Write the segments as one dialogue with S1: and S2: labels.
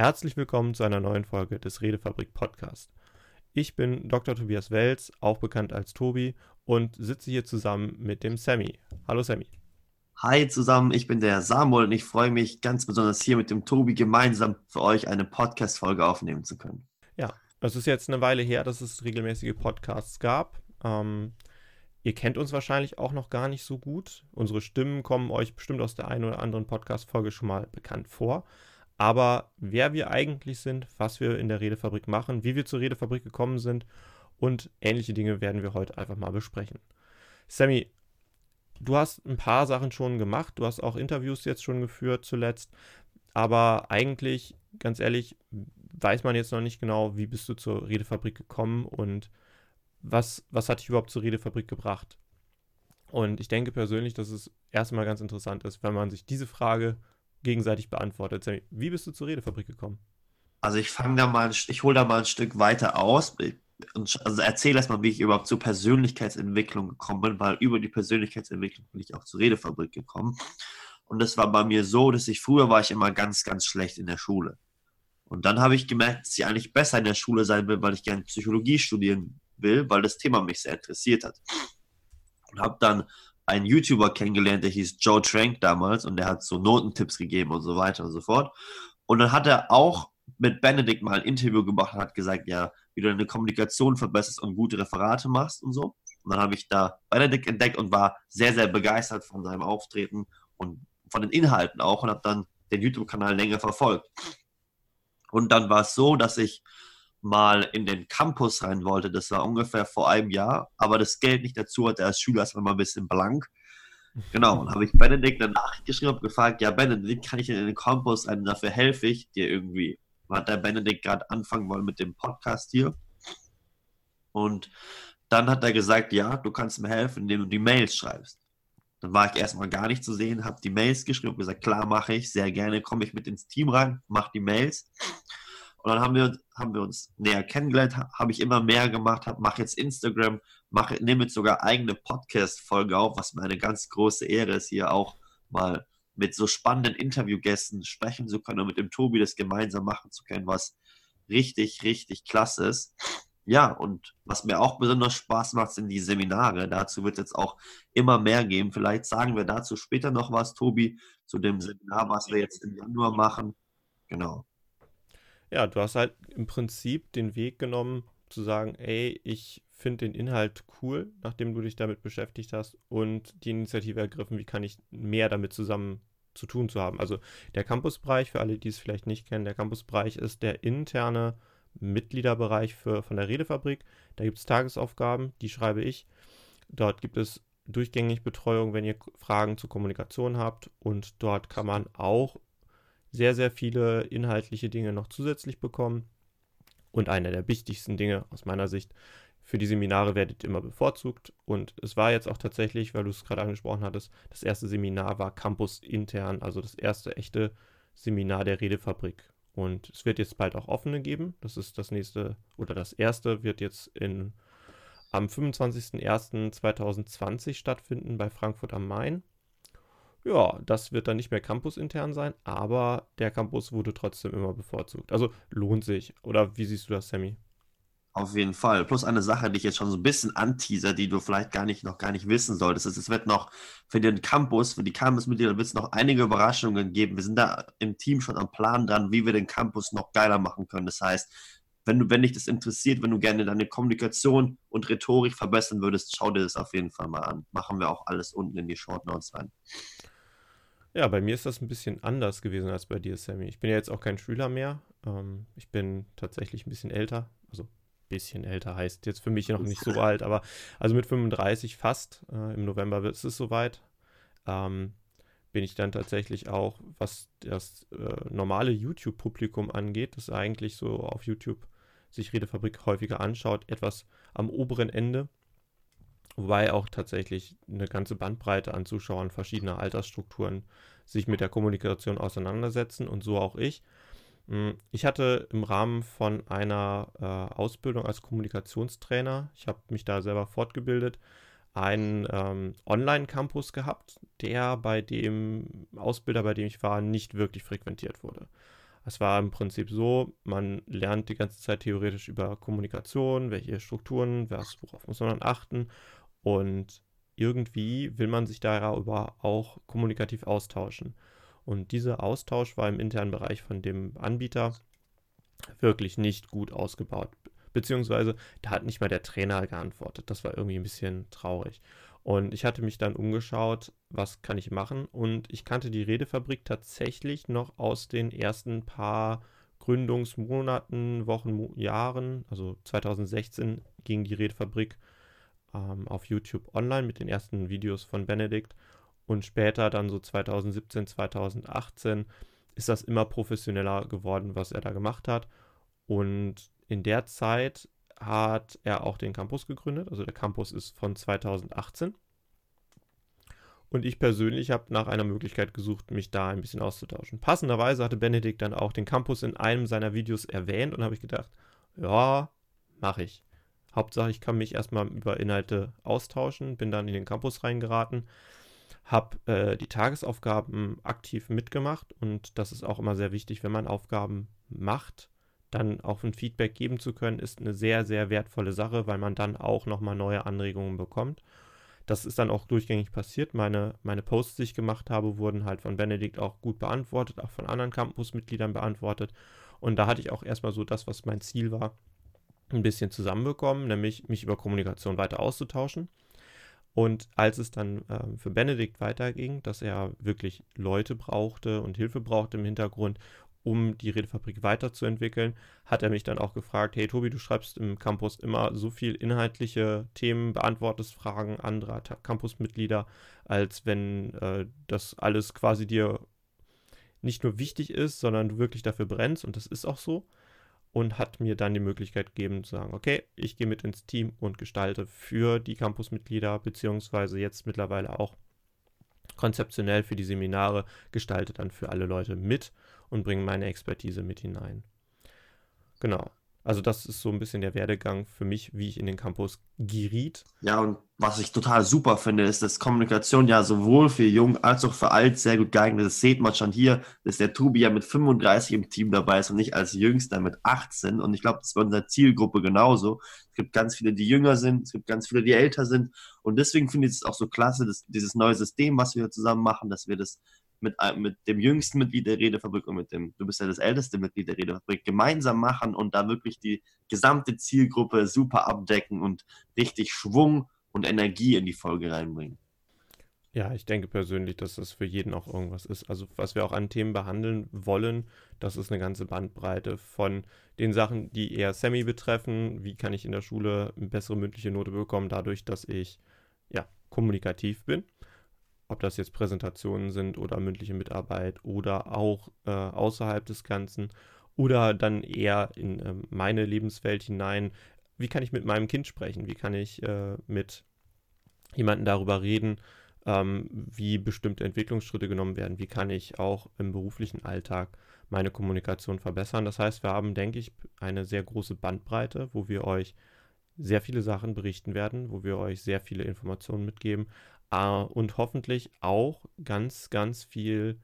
S1: Herzlich willkommen zu einer neuen Folge des Redefabrik Podcast. Ich bin Dr. Tobias Welz, auch bekannt als Tobi, und sitze hier zusammen mit dem Sammy. Hallo Sammy.
S2: Hi zusammen, ich bin der Samuel und ich freue mich ganz besonders hier mit dem Tobi gemeinsam für euch eine Podcast-Folge aufnehmen zu können.
S1: Ja, es ist jetzt eine Weile her, dass es regelmäßige Podcasts gab. Ähm, ihr kennt uns wahrscheinlich auch noch gar nicht so gut. Unsere Stimmen kommen euch bestimmt aus der einen oder anderen Podcast-Folge schon mal bekannt vor. Aber wer wir eigentlich sind, was wir in der Redefabrik machen, wie wir zur Redefabrik gekommen sind und ähnliche Dinge werden wir heute einfach mal besprechen. Sammy, du hast ein paar Sachen schon gemacht, du hast auch Interviews jetzt schon geführt zuletzt, aber eigentlich, ganz ehrlich, weiß man jetzt noch nicht genau, wie bist du zur Redefabrik gekommen und was, was hat dich überhaupt zur Redefabrik gebracht? Und ich denke persönlich, dass es erstmal ganz interessant ist, wenn man sich diese Frage gegenseitig beantwortet. Wie bist du zur Redefabrik gekommen?
S2: Also ich fange da mal, ich hole da mal ein Stück weiter aus und also erzähle erstmal, wie ich überhaupt zur Persönlichkeitsentwicklung gekommen bin, weil über die Persönlichkeitsentwicklung bin ich auch zur Redefabrik gekommen. Und das war bei mir so, dass ich früher war ich immer ganz, ganz schlecht in der Schule. Und dann habe ich gemerkt, dass ich eigentlich besser in der Schule sein will, weil ich gerne Psychologie studieren will, weil das Thema mich sehr interessiert hat. Und habe dann einen YouTuber kennengelernt, der hieß Joe Trank damals und der hat so Notentipps gegeben und so weiter und so fort. Und dann hat er auch mit Benedikt mal ein Interview gemacht und hat gesagt, ja, wie du deine Kommunikation verbesserst und gute Referate machst und so. Und dann habe ich da Benedikt entdeckt und war sehr, sehr begeistert von seinem Auftreten und von den Inhalten auch und habe dann den YouTube-Kanal länger verfolgt. Und dann war es so, dass ich mal in den Campus rein wollte. Das war ungefähr vor einem Jahr, aber das Geld nicht dazu hatte als Schüler, ist man mal ein bisschen blank. Genau, und habe ich Benedikt eine Nachricht geschrieben und gefragt, ja Benedikt, kann ich denn in den Campus rein? Dafür helfe ich dir irgendwie. Hat der Benedikt gerade anfangen wollen mit dem Podcast hier. Und dann hat er gesagt, ja, du kannst mir helfen, indem du die Mails schreibst. Dann war ich erstmal gar nicht zu sehen, habe die Mails geschrieben und gesagt, klar mache ich, sehr gerne komme ich mit ins Team rein, mache die Mails. Und dann haben wir, haben wir uns näher kennengelernt, habe ich immer mehr gemacht, mache jetzt Instagram, mache, nehme jetzt sogar eigene Podcast-Folge auf, was mir eine ganz große Ehre ist, hier auch mal mit so spannenden Interviewgästen sprechen zu können und mit dem Tobi das gemeinsam machen zu können, was richtig, richtig klasse ist. Ja, und was mir auch besonders Spaß macht, sind die Seminare. Dazu wird es jetzt auch immer mehr geben. Vielleicht sagen wir dazu später noch was, Tobi, zu dem Seminar, was wir jetzt im Januar machen. Genau
S1: ja, du hast halt im Prinzip den Weg genommen, zu sagen, ey, ich finde den Inhalt cool, nachdem du dich damit beschäftigt hast und die Initiative ergriffen, wie kann ich mehr damit zusammen zu tun zu haben. Also der Campusbereich, für alle, die es vielleicht nicht kennen, der Campusbereich ist der interne Mitgliederbereich für, von der Redefabrik. Da gibt es Tagesaufgaben, die schreibe ich. Dort gibt es durchgängig Betreuung, wenn ihr Fragen zur Kommunikation habt und dort kann man auch sehr, sehr viele inhaltliche Dinge noch zusätzlich bekommen. Und einer der wichtigsten Dinge aus meiner Sicht für die Seminare werdet immer bevorzugt. Und es war jetzt auch tatsächlich, weil du es gerade angesprochen hattest, das erste Seminar war Campus intern, also das erste echte Seminar der Redefabrik. Und es wird jetzt bald auch offene geben. Das ist das nächste oder das erste wird jetzt in, am 25.01.2020 stattfinden bei Frankfurt am Main. Ja, das wird dann nicht mehr campusintern sein, aber der Campus wurde trotzdem immer bevorzugt. Also lohnt sich. Oder wie siehst du das, Sammy?
S2: Auf jeden Fall. Plus eine Sache, die ich jetzt schon so ein bisschen anteaser, die du vielleicht gar nicht, noch gar nicht wissen solltest, es wird noch für den Campus, für die Campusmitglieder wird es noch einige Überraschungen geben. Wir sind da im Team schon am Plan dran, wie wir den Campus noch geiler machen können. Das heißt, wenn du, wenn dich das interessiert, wenn du gerne deine Kommunikation und Rhetorik verbessern würdest, schau dir das auf jeden Fall mal an. Machen wir auch alles unten in die Short Notes rein.
S1: Ja, bei mir ist das ein bisschen anders gewesen als bei dir, Sammy. Ich bin ja jetzt auch kein Schüler mehr. Ähm, ich bin tatsächlich ein bisschen älter. Also ein bisschen älter heißt jetzt für mich noch nicht so alt, aber also mit 35 fast. Äh, Im November wird es soweit. Ähm, bin ich dann tatsächlich auch, was das äh, normale YouTube-Publikum angeht, das eigentlich so auf YouTube sich Redefabrik häufiger anschaut, etwas am oberen Ende. Wobei auch tatsächlich eine ganze Bandbreite an Zuschauern verschiedener Altersstrukturen sich mit der Kommunikation auseinandersetzen und so auch ich. Hm, ich hatte im Rahmen von einer äh, Ausbildung als Kommunikationstrainer, ich habe mich da selber fortgebildet, einen ähm, Online-Campus gehabt, der bei dem Ausbilder, bei dem ich war, nicht wirklich frequentiert wurde. Es war im Prinzip so, man lernt die ganze Zeit theoretisch über Kommunikation, welche Strukturen, was, worauf muss man achten und irgendwie will man sich darüber auch kommunikativ austauschen. Und dieser Austausch war im internen Bereich von dem Anbieter wirklich nicht gut ausgebaut. Beziehungsweise da hat nicht mal der Trainer geantwortet. Das war irgendwie ein bisschen traurig. Und ich hatte mich dann umgeschaut, was kann ich machen? Und ich kannte die Redefabrik tatsächlich noch aus den ersten paar Gründungsmonaten, Wochen, Jahren. Also 2016 ging die Redefabrik ähm, auf YouTube online mit den ersten Videos von Benedikt. Und später, dann so 2017, 2018, ist das immer professioneller geworden, was er da gemacht hat. Und in der Zeit hat er auch den Campus gegründet. Also der Campus ist von 2018. Und ich persönlich habe nach einer Möglichkeit gesucht, mich da ein bisschen auszutauschen. Passenderweise hatte Benedikt dann auch den Campus in einem seiner Videos erwähnt und habe ich gedacht, ja, mache ich. Hauptsache, ich kann mich erstmal über Inhalte austauschen, bin dann in den Campus reingeraten, habe äh, die Tagesaufgaben aktiv mitgemacht und das ist auch immer sehr wichtig, wenn man Aufgaben macht, dann auch ein Feedback geben zu können, ist eine sehr, sehr wertvolle Sache, weil man dann auch nochmal neue Anregungen bekommt. Das ist dann auch durchgängig passiert. Meine, meine Posts, die ich gemacht habe, wurden halt von Benedikt auch gut beantwortet, auch von anderen Campusmitgliedern beantwortet. Und da hatte ich auch erstmal so das, was mein Ziel war, ein bisschen zusammenbekommen, nämlich mich über Kommunikation weiter auszutauschen. Und als es dann äh, für Benedikt weiterging, dass er wirklich Leute brauchte und Hilfe brauchte im Hintergrund, um die Redefabrik weiterzuentwickeln, hat er mich dann auch gefragt, hey Tobi, du schreibst im Campus immer so viel inhaltliche Themen, beantwortest Fragen anderer Campusmitglieder, als wenn äh, das alles quasi dir nicht nur wichtig ist, sondern du wirklich dafür brennst und das ist auch so und hat mir dann die Möglichkeit gegeben zu sagen, okay, ich gehe mit ins Team und gestalte für die Campusmitglieder, beziehungsweise jetzt mittlerweile auch konzeptionell für die Seminare, gestalte dann für alle Leute mit und bringe meine Expertise mit hinein. Genau. Also das ist so ein bisschen der Werdegang für mich, wie ich in den Campus geriet.
S2: Ja, und was ich total super finde, ist, dass Kommunikation ja sowohl für jung als auch für alt sehr gut geeignet ist. Das sieht man schon hier, dass der Tobi ja mit 35 im Team dabei ist und nicht als Jüngster mit 18. Und ich glaube, das ist bei unserer Zielgruppe genauso. Es gibt ganz viele, die jünger sind, es gibt ganz viele, die älter sind. Und deswegen finde ich es auch so klasse, dass dieses neue System, was wir zusammen machen, dass wir das mit, mit dem jüngsten Mitglied der Redefabrik und mit dem, du bist ja das älteste Mitglied der Redefabrik, gemeinsam machen und da wirklich die gesamte Zielgruppe super abdecken und richtig Schwung und Energie in die Folge reinbringen.
S1: Ja, ich denke persönlich, dass das für jeden auch irgendwas ist. Also was wir auch an Themen behandeln wollen, das ist eine ganze Bandbreite von den Sachen, die eher Semi betreffen. Wie kann ich in der Schule eine bessere mündliche Note bekommen, dadurch, dass ich ja kommunikativ bin ob das jetzt Präsentationen sind oder mündliche Mitarbeit oder auch äh, außerhalb des Ganzen oder dann eher in äh, meine Lebenswelt hinein. Wie kann ich mit meinem Kind sprechen? Wie kann ich äh, mit jemandem darüber reden, ähm, wie bestimmte Entwicklungsschritte genommen werden? Wie kann ich auch im beruflichen Alltag meine Kommunikation verbessern? Das heißt, wir haben, denke ich, eine sehr große Bandbreite, wo wir euch sehr viele Sachen berichten werden, wo wir euch sehr viele Informationen mitgeben, Uh, und hoffentlich auch ganz, ganz viel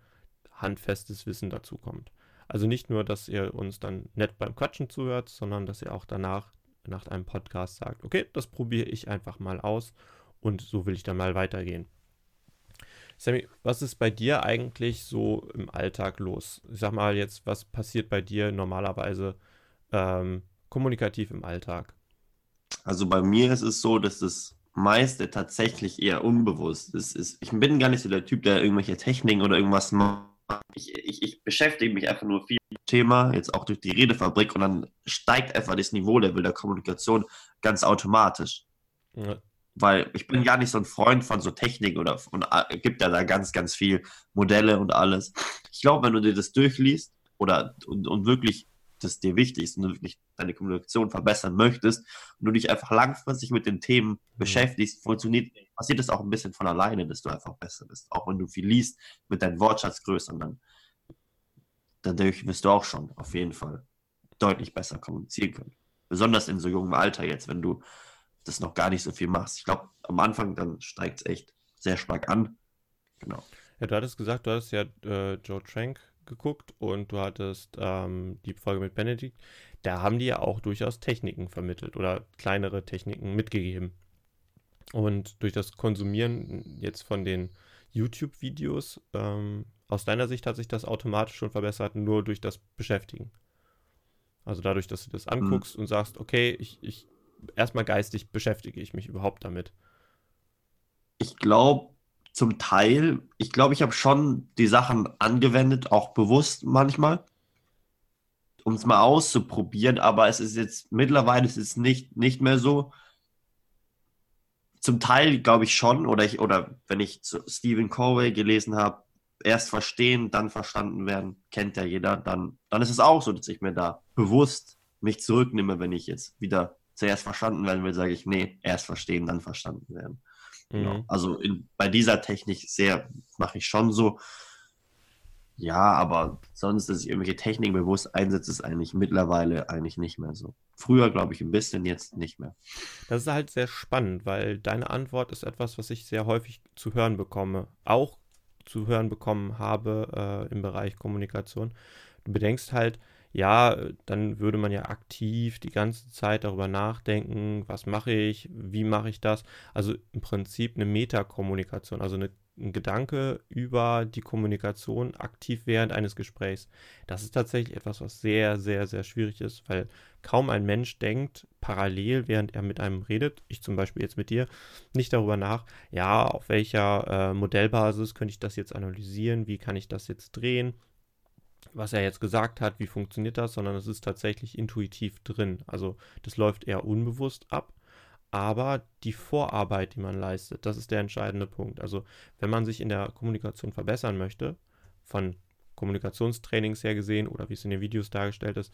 S1: handfestes Wissen dazu kommt. Also nicht nur, dass ihr uns dann nett beim Quatschen zuhört, sondern dass ihr auch danach nach einem Podcast sagt, okay, das probiere ich einfach mal aus und so will ich dann mal weitergehen. Sammy, was ist bei dir eigentlich so im Alltag los? Ich sag mal jetzt, was passiert bei dir normalerweise ähm, kommunikativ im Alltag?
S2: Also bei mir ist es so, dass es meiste tatsächlich eher unbewusst. Das ist, ich bin gar nicht so der Typ, der irgendwelche Techniken oder irgendwas macht. Ich, ich, ich beschäftige mich einfach nur viel mit dem Thema, jetzt auch durch die Redefabrik und dann steigt einfach das Niveaulevel der Kommunikation ganz automatisch. Ja. Weil ich bin gar nicht so ein Freund von so Technik oder und äh, gibt ja da ganz, ganz viel Modelle und alles. Ich glaube, wenn du dir das durchliest oder und, und wirklich das dir wichtig ist und du wirklich deine Kommunikation verbessern möchtest und du dich einfach langfristig mit den Themen mhm. beschäftigst, funktioniert, passiert es auch ein bisschen von alleine, dass du einfach besser bist. Auch wenn du viel liest, mit deinem Wortschatz größer, dann dadurch wirst du auch schon auf jeden Fall deutlich besser kommunizieren können. Besonders in so jungem Alter jetzt, wenn du das noch gar nicht so viel machst. Ich glaube, am Anfang dann steigt es echt sehr stark an. Genau.
S1: Ja, du hattest gesagt, du hattest ja äh, Joe Trank geguckt und du hattest ähm, die Folge mit Benedikt. Da haben die ja auch durchaus Techniken vermittelt oder kleinere Techniken mitgegeben. Und durch das Konsumieren jetzt von den YouTube-Videos, ähm, aus deiner Sicht hat sich das automatisch schon verbessert, nur durch das Beschäftigen. Also dadurch, dass du das mhm. anguckst mhm. und sagst, okay, ich, ich erstmal geistig beschäftige ich mich überhaupt damit.
S2: Ich glaube, zum Teil, ich glaube, ich habe schon die Sachen angewendet, auch bewusst manchmal, um es mal auszuprobieren, aber es ist jetzt mittlerweile es nicht, nicht mehr so. Zum Teil glaube ich schon, oder ich, oder wenn ich Stephen Covey gelesen habe, erst verstehen, dann verstanden werden, kennt ja jeder, dann, dann ist es auch so, dass ich mir da bewusst mich zurücknehme, wenn ich jetzt wieder zuerst verstanden werden will, sage ich, nee, erst verstehen, dann verstanden werden. Mhm. Also in, bei dieser Technik sehr mache ich schon so. Ja, aber sonst, dass ich irgendwelche Techniken bewusst einsetze, ist eigentlich mittlerweile eigentlich nicht mehr so. Früher, glaube ich, ein bisschen, jetzt nicht mehr.
S1: Das ist halt sehr spannend, weil deine Antwort ist etwas, was ich sehr häufig zu hören bekomme. Auch zu hören bekommen habe äh, im Bereich Kommunikation. Du bedenkst halt, ja, dann würde man ja aktiv die ganze Zeit darüber nachdenken, was mache ich, wie mache ich das. Also im Prinzip eine Metakommunikation, also eine, ein Gedanke über die Kommunikation aktiv während eines Gesprächs. Das ist tatsächlich etwas, was sehr, sehr, sehr schwierig ist, weil kaum ein Mensch denkt parallel, während er mit einem redet, ich zum Beispiel jetzt mit dir, nicht darüber nach, ja, auf welcher äh, Modellbasis könnte ich das jetzt analysieren, wie kann ich das jetzt drehen was er jetzt gesagt hat, wie funktioniert das, sondern es ist tatsächlich intuitiv drin. Also das läuft eher unbewusst ab. Aber die Vorarbeit, die man leistet, das ist der entscheidende Punkt. Also wenn man sich in der Kommunikation verbessern möchte, von Kommunikationstrainings her gesehen oder wie es in den Videos dargestellt ist,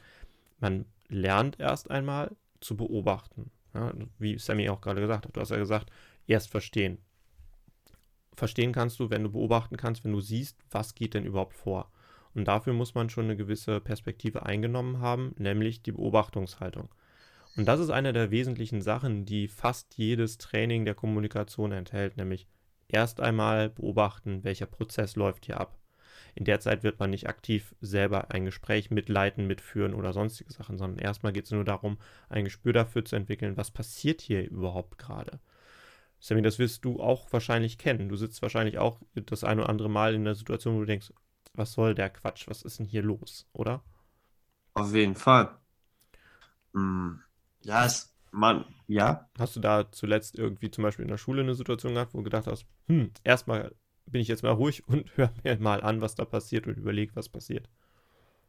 S1: man lernt erst einmal zu beobachten. Ja, wie Sammy auch gerade gesagt hat. Du hast ja gesagt, erst verstehen. Verstehen kannst du, wenn du beobachten kannst, wenn du siehst, was geht denn überhaupt vor. Und dafür muss man schon eine gewisse Perspektive eingenommen haben, nämlich die Beobachtungshaltung. Und das ist eine der wesentlichen Sachen, die fast jedes Training der Kommunikation enthält, nämlich erst einmal beobachten, welcher Prozess läuft hier ab. In der Zeit wird man nicht aktiv selber ein Gespräch mitleiten, mitführen oder sonstige Sachen, sondern erstmal geht es nur darum, ein Gespür dafür zu entwickeln, was passiert hier überhaupt gerade. Sammy, das wirst du auch wahrscheinlich kennen. Du sitzt wahrscheinlich auch das ein oder andere Mal in der Situation, wo du denkst, was soll der Quatsch? Was ist denn hier los, oder?
S2: Auf jeden Fall. Hm, ja, es, man, ja.
S1: Hast du da zuletzt irgendwie zum Beispiel in der Schule eine Situation gehabt, wo du gedacht hast, hm, erstmal bin ich jetzt mal ruhig und höre mir mal an, was da passiert und überlege, was passiert?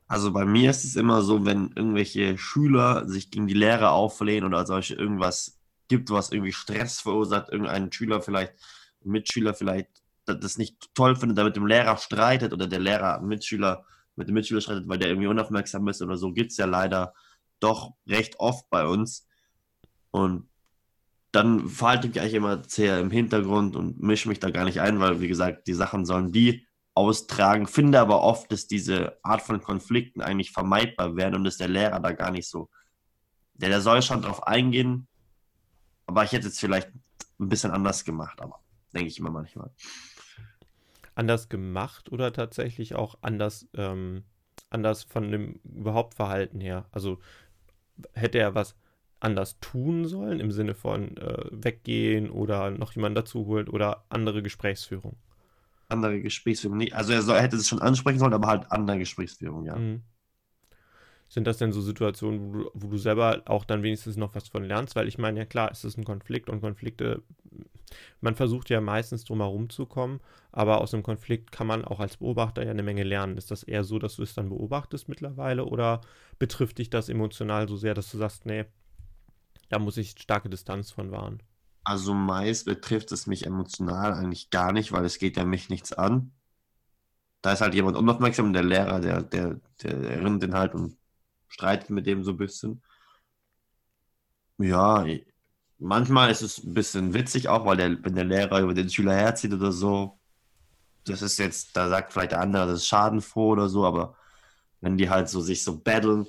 S2: Also bei mir ist es immer so, wenn irgendwelche Schüler sich gegen die Lehrer auflehnen oder solche irgendwas gibt, was irgendwie Stress verursacht, irgendein Schüler vielleicht, Mitschüler vielleicht das nicht toll findet, da mit dem Lehrer streitet oder der Lehrer Mitschüler mit dem Mitschüler streitet, weil der irgendwie unaufmerksam ist oder so, gibt es ja leider doch recht oft bei uns. Und dann verhalte ich eigentlich immer sehr im Hintergrund und mische mich da gar nicht ein, weil, wie gesagt, die Sachen sollen die austragen. Finde aber oft, dass diese Art von Konflikten eigentlich vermeidbar werden und dass der Lehrer da gar nicht so. Der, der soll schon drauf eingehen, aber ich hätte es vielleicht ein bisschen anders gemacht, aber denke ich immer manchmal
S1: anders gemacht oder tatsächlich auch anders, ähm, anders von dem überhaupt Verhalten her? Also hätte er was anders tun sollen im Sinne von äh, weggehen oder noch jemanden dazu holt oder andere Gesprächsführung?
S2: Andere Gesprächsführung, nicht. Also er, soll, er hätte es schon ansprechen sollen, aber halt andere Gesprächsführung, ja. Mhm.
S1: Sind das denn so Situationen, wo du, wo du selber auch dann wenigstens noch was von lernst? Weil ich meine, ja klar, es ist ein Konflikt und Konflikte, man versucht ja meistens drum herum zu kommen, aber aus einem Konflikt kann man auch als Beobachter ja eine Menge lernen. Ist das eher so, dass du es dann beobachtest mittlerweile oder betrifft dich das emotional so sehr, dass du sagst, nee, da muss ich starke Distanz von wahren?
S2: Also meist betrifft es mich emotional eigentlich gar nicht, weil es geht ja mich nichts an. Da ist halt jemand unaufmerksam, der Lehrer, der, der, der erinnert den halt und streitet mit dem so ein bisschen. Ja, manchmal ist es ein bisschen witzig auch, weil der, wenn der Lehrer über den Schüler herzieht oder so, das ist jetzt, da sagt vielleicht der andere, das ist schadenfroh oder so, aber wenn die halt so sich so battlen,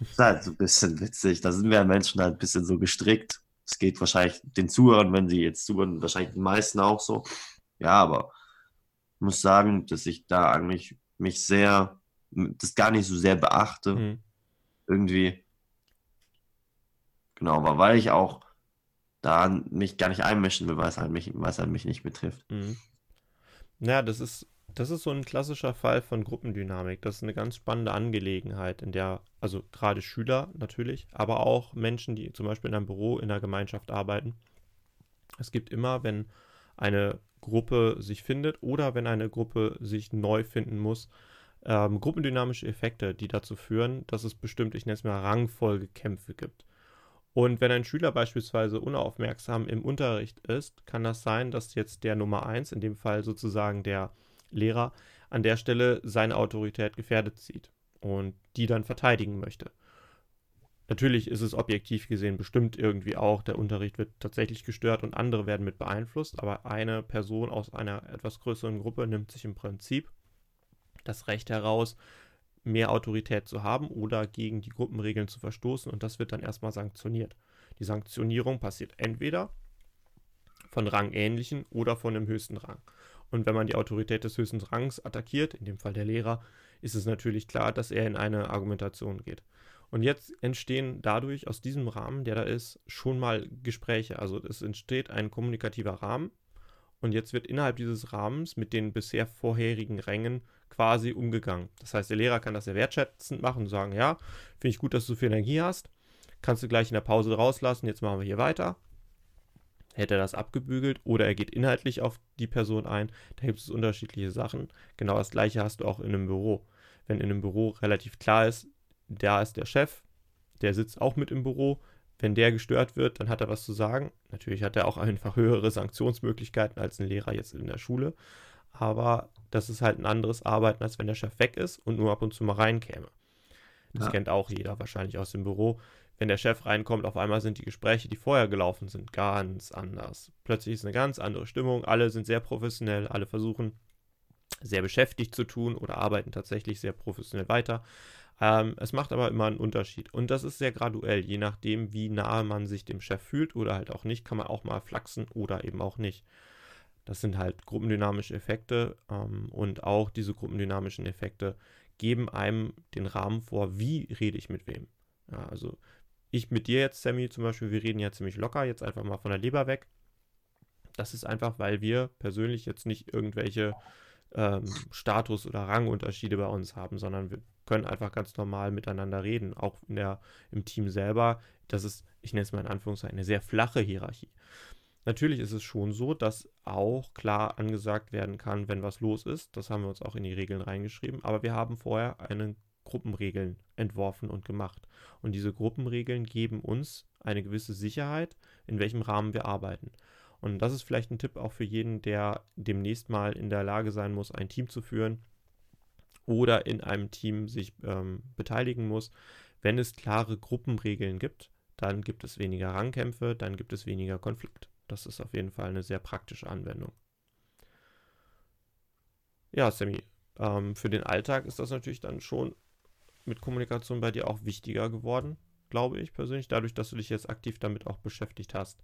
S2: ist halt so ein bisschen witzig. Da sind wir Menschen halt ein bisschen so gestrickt. Es geht wahrscheinlich den Zuhörern, wenn sie jetzt zuhören, wahrscheinlich den meisten auch so. Ja, aber ich muss sagen, dass ich da eigentlich mich sehr, das gar nicht so sehr beachte. Mhm. Irgendwie. Genau, aber weil ich auch da mich gar nicht einmischen will, weil es halt mich, weil es halt mich nicht betrifft.
S1: Mhm. Naja, das ist, das ist so ein klassischer Fall von Gruppendynamik. Das ist eine ganz spannende Angelegenheit, in der, also gerade Schüler natürlich, aber auch Menschen, die zum Beispiel in einem Büro, in einer Gemeinschaft arbeiten. Es gibt immer, wenn eine Gruppe sich findet oder wenn eine Gruppe sich neu finden muss, ähm, gruppendynamische Effekte, die dazu führen, dass es bestimmte, ich nenne es mal Rangfolgekämpfe gibt. Und wenn ein Schüler beispielsweise unaufmerksam im Unterricht ist, kann das sein, dass jetzt der Nummer 1, in dem Fall sozusagen der Lehrer, an der Stelle seine Autorität gefährdet sieht und die dann verteidigen möchte. Natürlich ist es objektiv gesehen bestimmt irgendwie auch, der Unterricht wird tatsächlich gestört und andere werden mit beeinflusst, aber eine Person aus einer etwas größeren Gruppe nimmt sich im Prinzip das Recht heraus, mehr Autorität zu haben oder gegen die Gruppenregeln zu verstoßen und das wird dann erstmal sanktioniert. Die Sanktionierung passiert entweder von rangähnlichen oder von dem höchsten Rang. Und wenn man die Autorität des höchsten Rangs attackiert, in dem Fall der Lehrer, ist es natürlich klar, dass er in eine Argumentation geht. Und jetzt entstehen dadurch aus diesem Rahmen, der da ist, schon mal Gespräche. Also es entsteht ein kommunikativer Rahmen und jetzt wird innerhalb dieses Rahmens mit den bisher vorherigen Rängen quasi umgegangen. Das heißt, der Lehrer kann das sehr wertschätzend machen und sagen, ja, finde ich gut, dass du so viel Energie hast. Kannst du gleich in der Pause rauslassen, jetzt machen wir hier weiter. Hätte er das abgebügelt oder er geht inhaltlich auf die Person ein, da gibt es unterschiedliche Sachen. Genau das gleiche hast du auch in einem Büro. Wenn in einem Büro relativ klar ist, da ist der Chef, der sitzt auch mit im Büro. Wenn der gestört wird, dann hat er was zu sagen. Natürlich hat er auch einfach höhere Sanktionsmöglichkeiten als ein Lehrer jetzt in der Schule. Aber das ist halt ein anderes Arbeiten, als wenn der Chef weg ist und nur ab und zu mal reinkäme. Das ja. kennt auch jeder wahrscheinlich aus dem Büro. Wenn der Chef reinkommt, auf einmal sind die Gespräche, die vorher gelaufen sind, ganz anders. Plötzlich ist eine ganz andere Stimmung. Alle sind sehr professionell, alle versuchen sehr beschäftigt zu tun oder arbeiten tatsächlich sehr professionell weiter. Ähm, es macht aber immer einen Unterschied. Und das ist sehr graduell, je nachdem, wie nahe man sich dem Chef fühlt oder halt auch nicht, kann man auch mal flachsen oder eben auch nicht. Das sind halt gruppendynamische Effekte ähm, und auch diese gruppendynamischen Effekte geben einem den Rahmen vor, wie rede ich mit wem. Ja, also ich mit dir jetzt, Sammy, zum Beispiel, wir reden ja ziemlich locker, jetzt einfach mal von der Leber weg. Das ist einfach, weil wir persönlich jetzt nicht irgendwelche ähm, Status- oder Rangunterschiede bei uns haben, sondern wir können einfach ganz normal miteinander reden. Auch in der, im Team selber, das ist, ich nenne es mal in Anführungszeichen, eine sehr flache Hierarchie. Natürlich ist es schon so, dass auch klar angesagt werden kann, wenn was los ist. Das haben wir uns auch in die Regeln reingeschrieben. Aber wir haben vorher eine Gruppenregeln entworfen und gemacht. Und diese Gruppenregeln geben uns eine gewisse Sicherheit, in welchem Rahmen wir arbeiten. Und das ist vielleicht ein Tipp auch für jeden, der demnächst mal in der Lage sein muss, ein Team zu führen oder in einem Team sich ähm, beteiligen muss. Wenn es klare Gruppenregeln gibt, dann gibt es weniger Rangkämpfe, dann gibt es weniger Konflikt. Das ist auf jeden Fall eine sehr praktische Anwendung. Ja, Sammy, ähm, für den Alltag ist das natürlich dann schon mit Kommunikation bei dir auch wichtiger geworden, glaube ich persönlich, dadurch, dass du dich jetzt aktiv damit auch beschäftigt hast.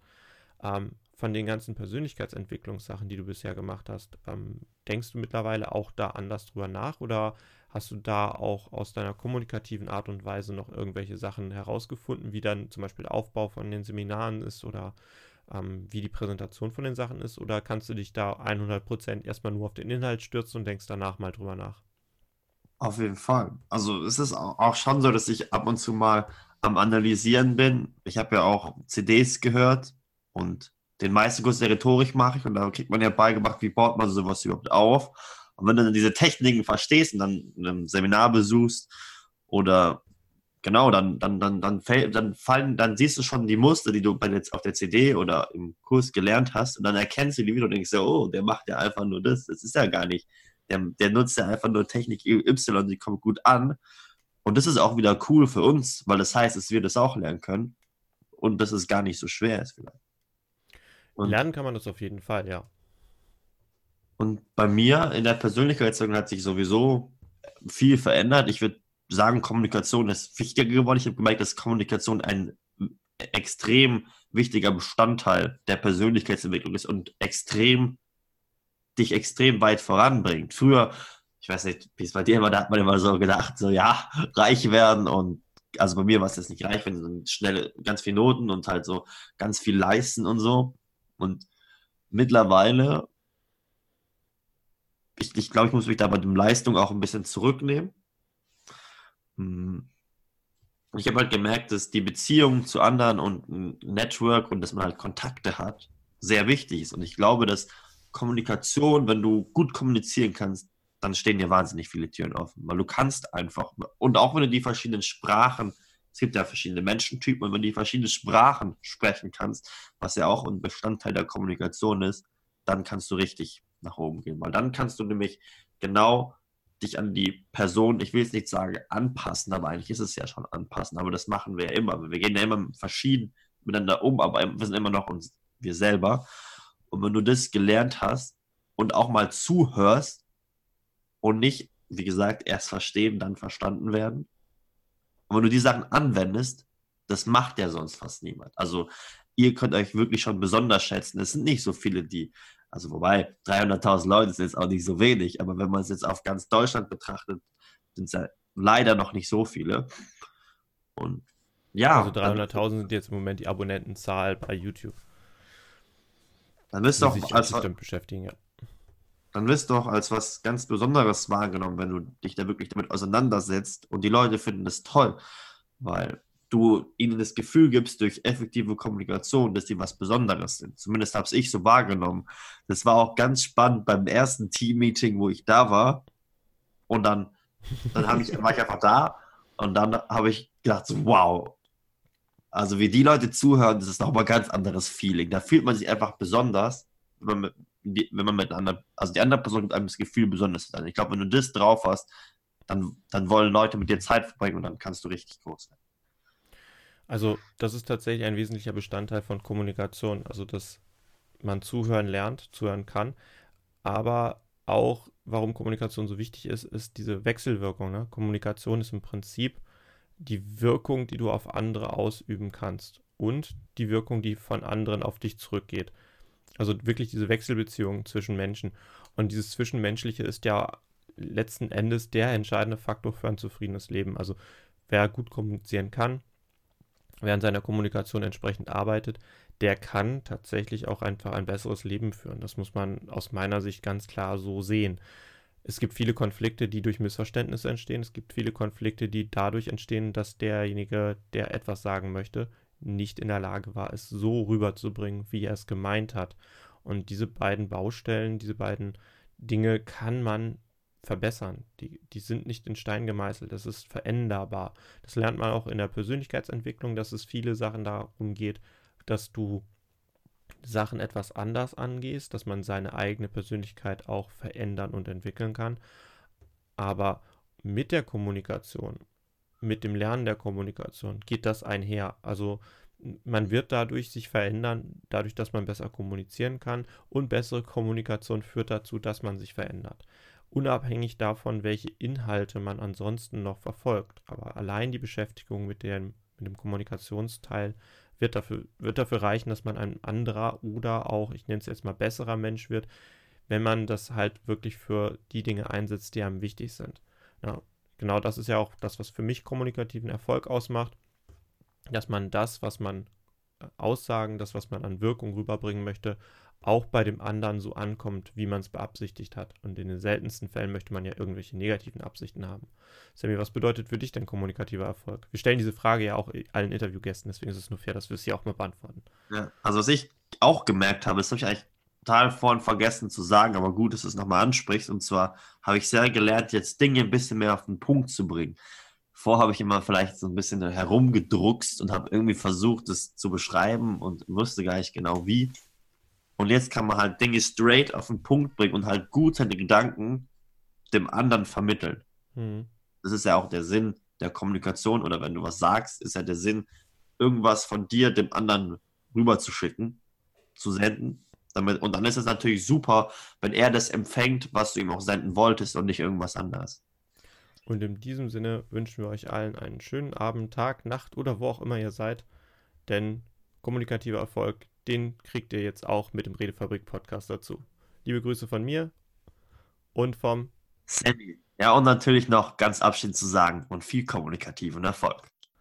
S1: Ähm, von den ganzen Persönlichkeitsentwicklungssachen, die du bisher gemacht hast, ähm, denkst du mittlerweile auch da anders drüber nach oder hast du da auch aus deiner kommunikativen Art und Weise noch irgendwelche Sachen herausgefunden, wie dann zum Beispiel der Aufbau von den Seminaren ist oder ähm, wie die Präsentation von den Sachen ist? Oder kannst du dich da 100% erstmal nur auf den Inhalt stürzen und denkst danach mal drüber nach?
S2: Auf jeden Fall. Also es ist auch schon so, dass ich ab und zu mal am Analysieren bin. Ich habe ja auch CDs gehört und den meisten Kurs der Rhetorik mache ich und da kriegt man ja beigebracht, wie baut man sowas überhaupt auf. Und wenn du dann diese Techniken verstehst und dann ein Seminar besuchst oder Genau, dann, dann, dann, dann, fällt, dann fallen, dann siehst du schon die Muster, die du bei jetzt auf der CD oder im Kurs gelernt hast und dann erkennst du die wieder und denkst, oh, der macht ja einfach nur das. Das ist ja gar nicht. Der, der nutzt ja einfach nur Technik Y, die kommt gut an. Und das ist auch wieder cool für uns, weil das heißt, dass wir das auch lernen können und dass es gar nicht so schwer ist vielleicht.
S1: Und, lernen kann man das auf jeden Fall, ja.
S2: Und bei mir in der Persönlichkeitsentwicklung hat sich sowieso viel verändert. Ich würde sagen, Kommunikation ist wichtiger geworden. Ich habe gemerkt, dass Kommunikation ein extrem wichtiger Bestandteil der Persönlichkeitsentwicklung ist und extrem dich extrem weit voranbringt. Früher, ich weiß nicht, wie es bei dir war, da hat man immer so gedacht, so ja, reich werden und also bei mir war es jetzt nicht reich werden, sondern schnell ganz viele Noten und halt so ganz viel leisten und so. Und mittlerweile, ich, ich glaube, ich muss mich da bei dem Leistung auch ein bisschen zurücknehmen. Hm. Ich habe halt gemerkt, dass die Beziehung zu anderen und ein Network und dass man halt Kontakte hat, sehr wichtig ist. Und ich glaube, dass Kommunikation, wenn du gut kommunizieren kannst, dann stehen dir wahnsinnig viele Türen offen, weil du kannst einfach, und auch wenn du die verschiedenen Sprachen, es gibt ja verschiedene Menschentypen, und wenn du die verschiedenen Sprachen sprechen kannst, was ja auch ein Bestandteil der Kommunikation ist, dann kannst du richtig nach oben gehen, weil dann kannst du nämlich genau dich an die Person, ich will jetzt nicht sagen anpassen, aber eigentlich ist es ja schon anpassen, aber das machen wir ja immer. Wir gehen ja immer verschieden miteinander um, aber wir sind immer noch uns, wir selber. Und wenn du das gelernt hast und auch mal zuhörst, und nicht, wie gesagt, erst verstehen, dann verstanden werden. Und wenn du die Sachen anwendest, das macht ja sonst fast niemand. Also ihr könnt euch wirklich schon besonders schätzen. Es sind nicht so viele, die, also wobei 300.000 Leute sind jetzt auch nicht so wenig, aber wenn man es jetzt auf ganz Deutschland betrachtet, sind es ja leider noch nicht so viele. Und ja.
S1: Also 300.000 sind jetzt im Moment die Abonnentenzahl bei YouTube.
S2: Dann müsst ihr auch
S1: als beschäftigen, ja
S2: dann wirst du auch als was ganz Besonderes wahrgenommen, wenn du dich da wirklich damit auseinandersetzt und die Leute finden das toll, weil du ihnen das Gefühl gibst durch effektive Kommunikation, dass die was Besonderes sind. Zumindest habe ich so wahrgenommen. Das war auch ganz spannend beim ersten Team-Meeting, wo ich da war. Und dann, dann ich, war ich einfach da und dann habe ich gedacht, so, wow. Also wie die Leute zuhören, das ist nochmal ein ganz anderes Feeling. Da fühlt man sich einfach besonders, wenn man wenn man mit einer, also die andere Person gibt einem das Gefühl, besonders zu. Ich glaube, wenn du das drauf hast, dann, dann wollen Leute mit dir Zeit verbringen und dann kannst du richtig groß sein.
S1: Also, das ist tatsächlich ein wesentlicher Bestandteil von Kommunikation. Also, dass man zuhören lernt, zuhören kann. Aber auch, warum Kommunikation so wichtig ist, ist diese Wechselwirkung. Ne? Kommunikation ist im Prinzip die Wirkung, die du auf andere ausüben kannst und die Wirkung, die von anderen auf dich zurückgeht. Also wirklich diese Wechselbeziehung zwischen Menschen. Und dieses Zwischenmenschliche ist ja letzten Endes der entscheidende Faktor für ein zufriedenes Leben. Also wer gut kommunizieren kann, wer an seiner Kommunikation entsprechend arbeitet, der kann tatsächlich auch einfach ein besseres Leben führen. Das muss man aus meiner Sicht ganz klar so sehen. Es gibt viele Konflikte, die durch Missverständnisse entstehen. Es gibt viele Konflikte, die dadurch entstehen, dass derjenige, der etwas sagen möchte, nicht in der Lage war, es so rüberzubringen, wie er es gemeint hat. Und diese beiden Baustellen, diese beiden Dinge kann man verbessern. Die, die sind nicht in Stein gemeißelt, das ist veränderbar. Das lernt man auch in der Persönlichkeitsentwicklung, dass es viele Sachen darum geht, dass du Sachen etwas anders angehst, dass man seine eigene Persönlichkeit auch verändern und entwickeln kann. Aber mit der Kommunikation mit dem Lernen der Kommunikation geht das einher. Also man wird dadurch sich verändern, dadurch, dass man besser kommunizieren kann und bessere Kommunikation führt dazu, dass man sich verändert. Unabhängig davon, welche Inhalte man ansonsten noch verfolgt. Aber allein die Beschäftigung mit dem, mit dem Kommunikationsteil wird dafür, wird dafür reichen, dass man ein anderer oder auch, ich nenne es jetzt mal besserer Mensch wird, wenn man das halt wirklich für die Dinge einsetzt, die einem wichtig sind. Ja, genau das ist ja auch das, was für mich kommunikativen Erfolg ausmacht, dass man das, was man äh, aussagen, das, was man an Wirkung rüberbringen möchte, auch bei dem anderen so ankommt, wie man es beabsichtigt hat. Und in den seltensten Fällen möchte man ja irgendwelche negativen Absichten haben. Sammy, was bedeutet für dich denn kommunikativer Erfolg? Wir stellen diese Frage ja auch allen Interviewgästen, deswegen ist es nur fair, dass wir es hier auch mal beantworten.
S2: Ja, also was ich auch gemerkt habe, das habe ich eigentlich total vorhin vergessen zu sagen, aber gut, dass du es nochmal ansprichst. Und zwar habe ich sehr gelernt, jetzt Dinge ein bisschen mehr auf den Punkt zu bringen. Vorher habe ich immer vielleicht so ein bisschen herumgedruckst und habe irgendwie versucht, es zu beschreiben und wusste gar nicht genau wie. Und jetzt kann man halt Dinge straight auf den Punkt bringen und halt gut seine Gedanken dem anderen vermitteln. Mhm. Das ist ja auch der Sinn der Kommunikation oder wenn du was sagst, ist ja der Sinn, irgendwas von dir dem anderen rüberzuschicken, zu senden damit, und dann ist es natürlich super, wenn er das empfängt, was du ihm auch senden wolltest und nicht irgendwas anderes.
S1: Und in diesem Sinne wünschen wir euch allen einen schönen Abend, Tag, Nacht oder wo auch immer ihr seid. Denn kommunikativer Erfolg, den kriegt ihr jetzt auch mit dem Redefabrik Podcast dazu. Liebe Grüße von mir und vom
S2: Sandy. Ja, und natürlich noch ganz abschließend zu sagen und viel kommunikativen Erfolg.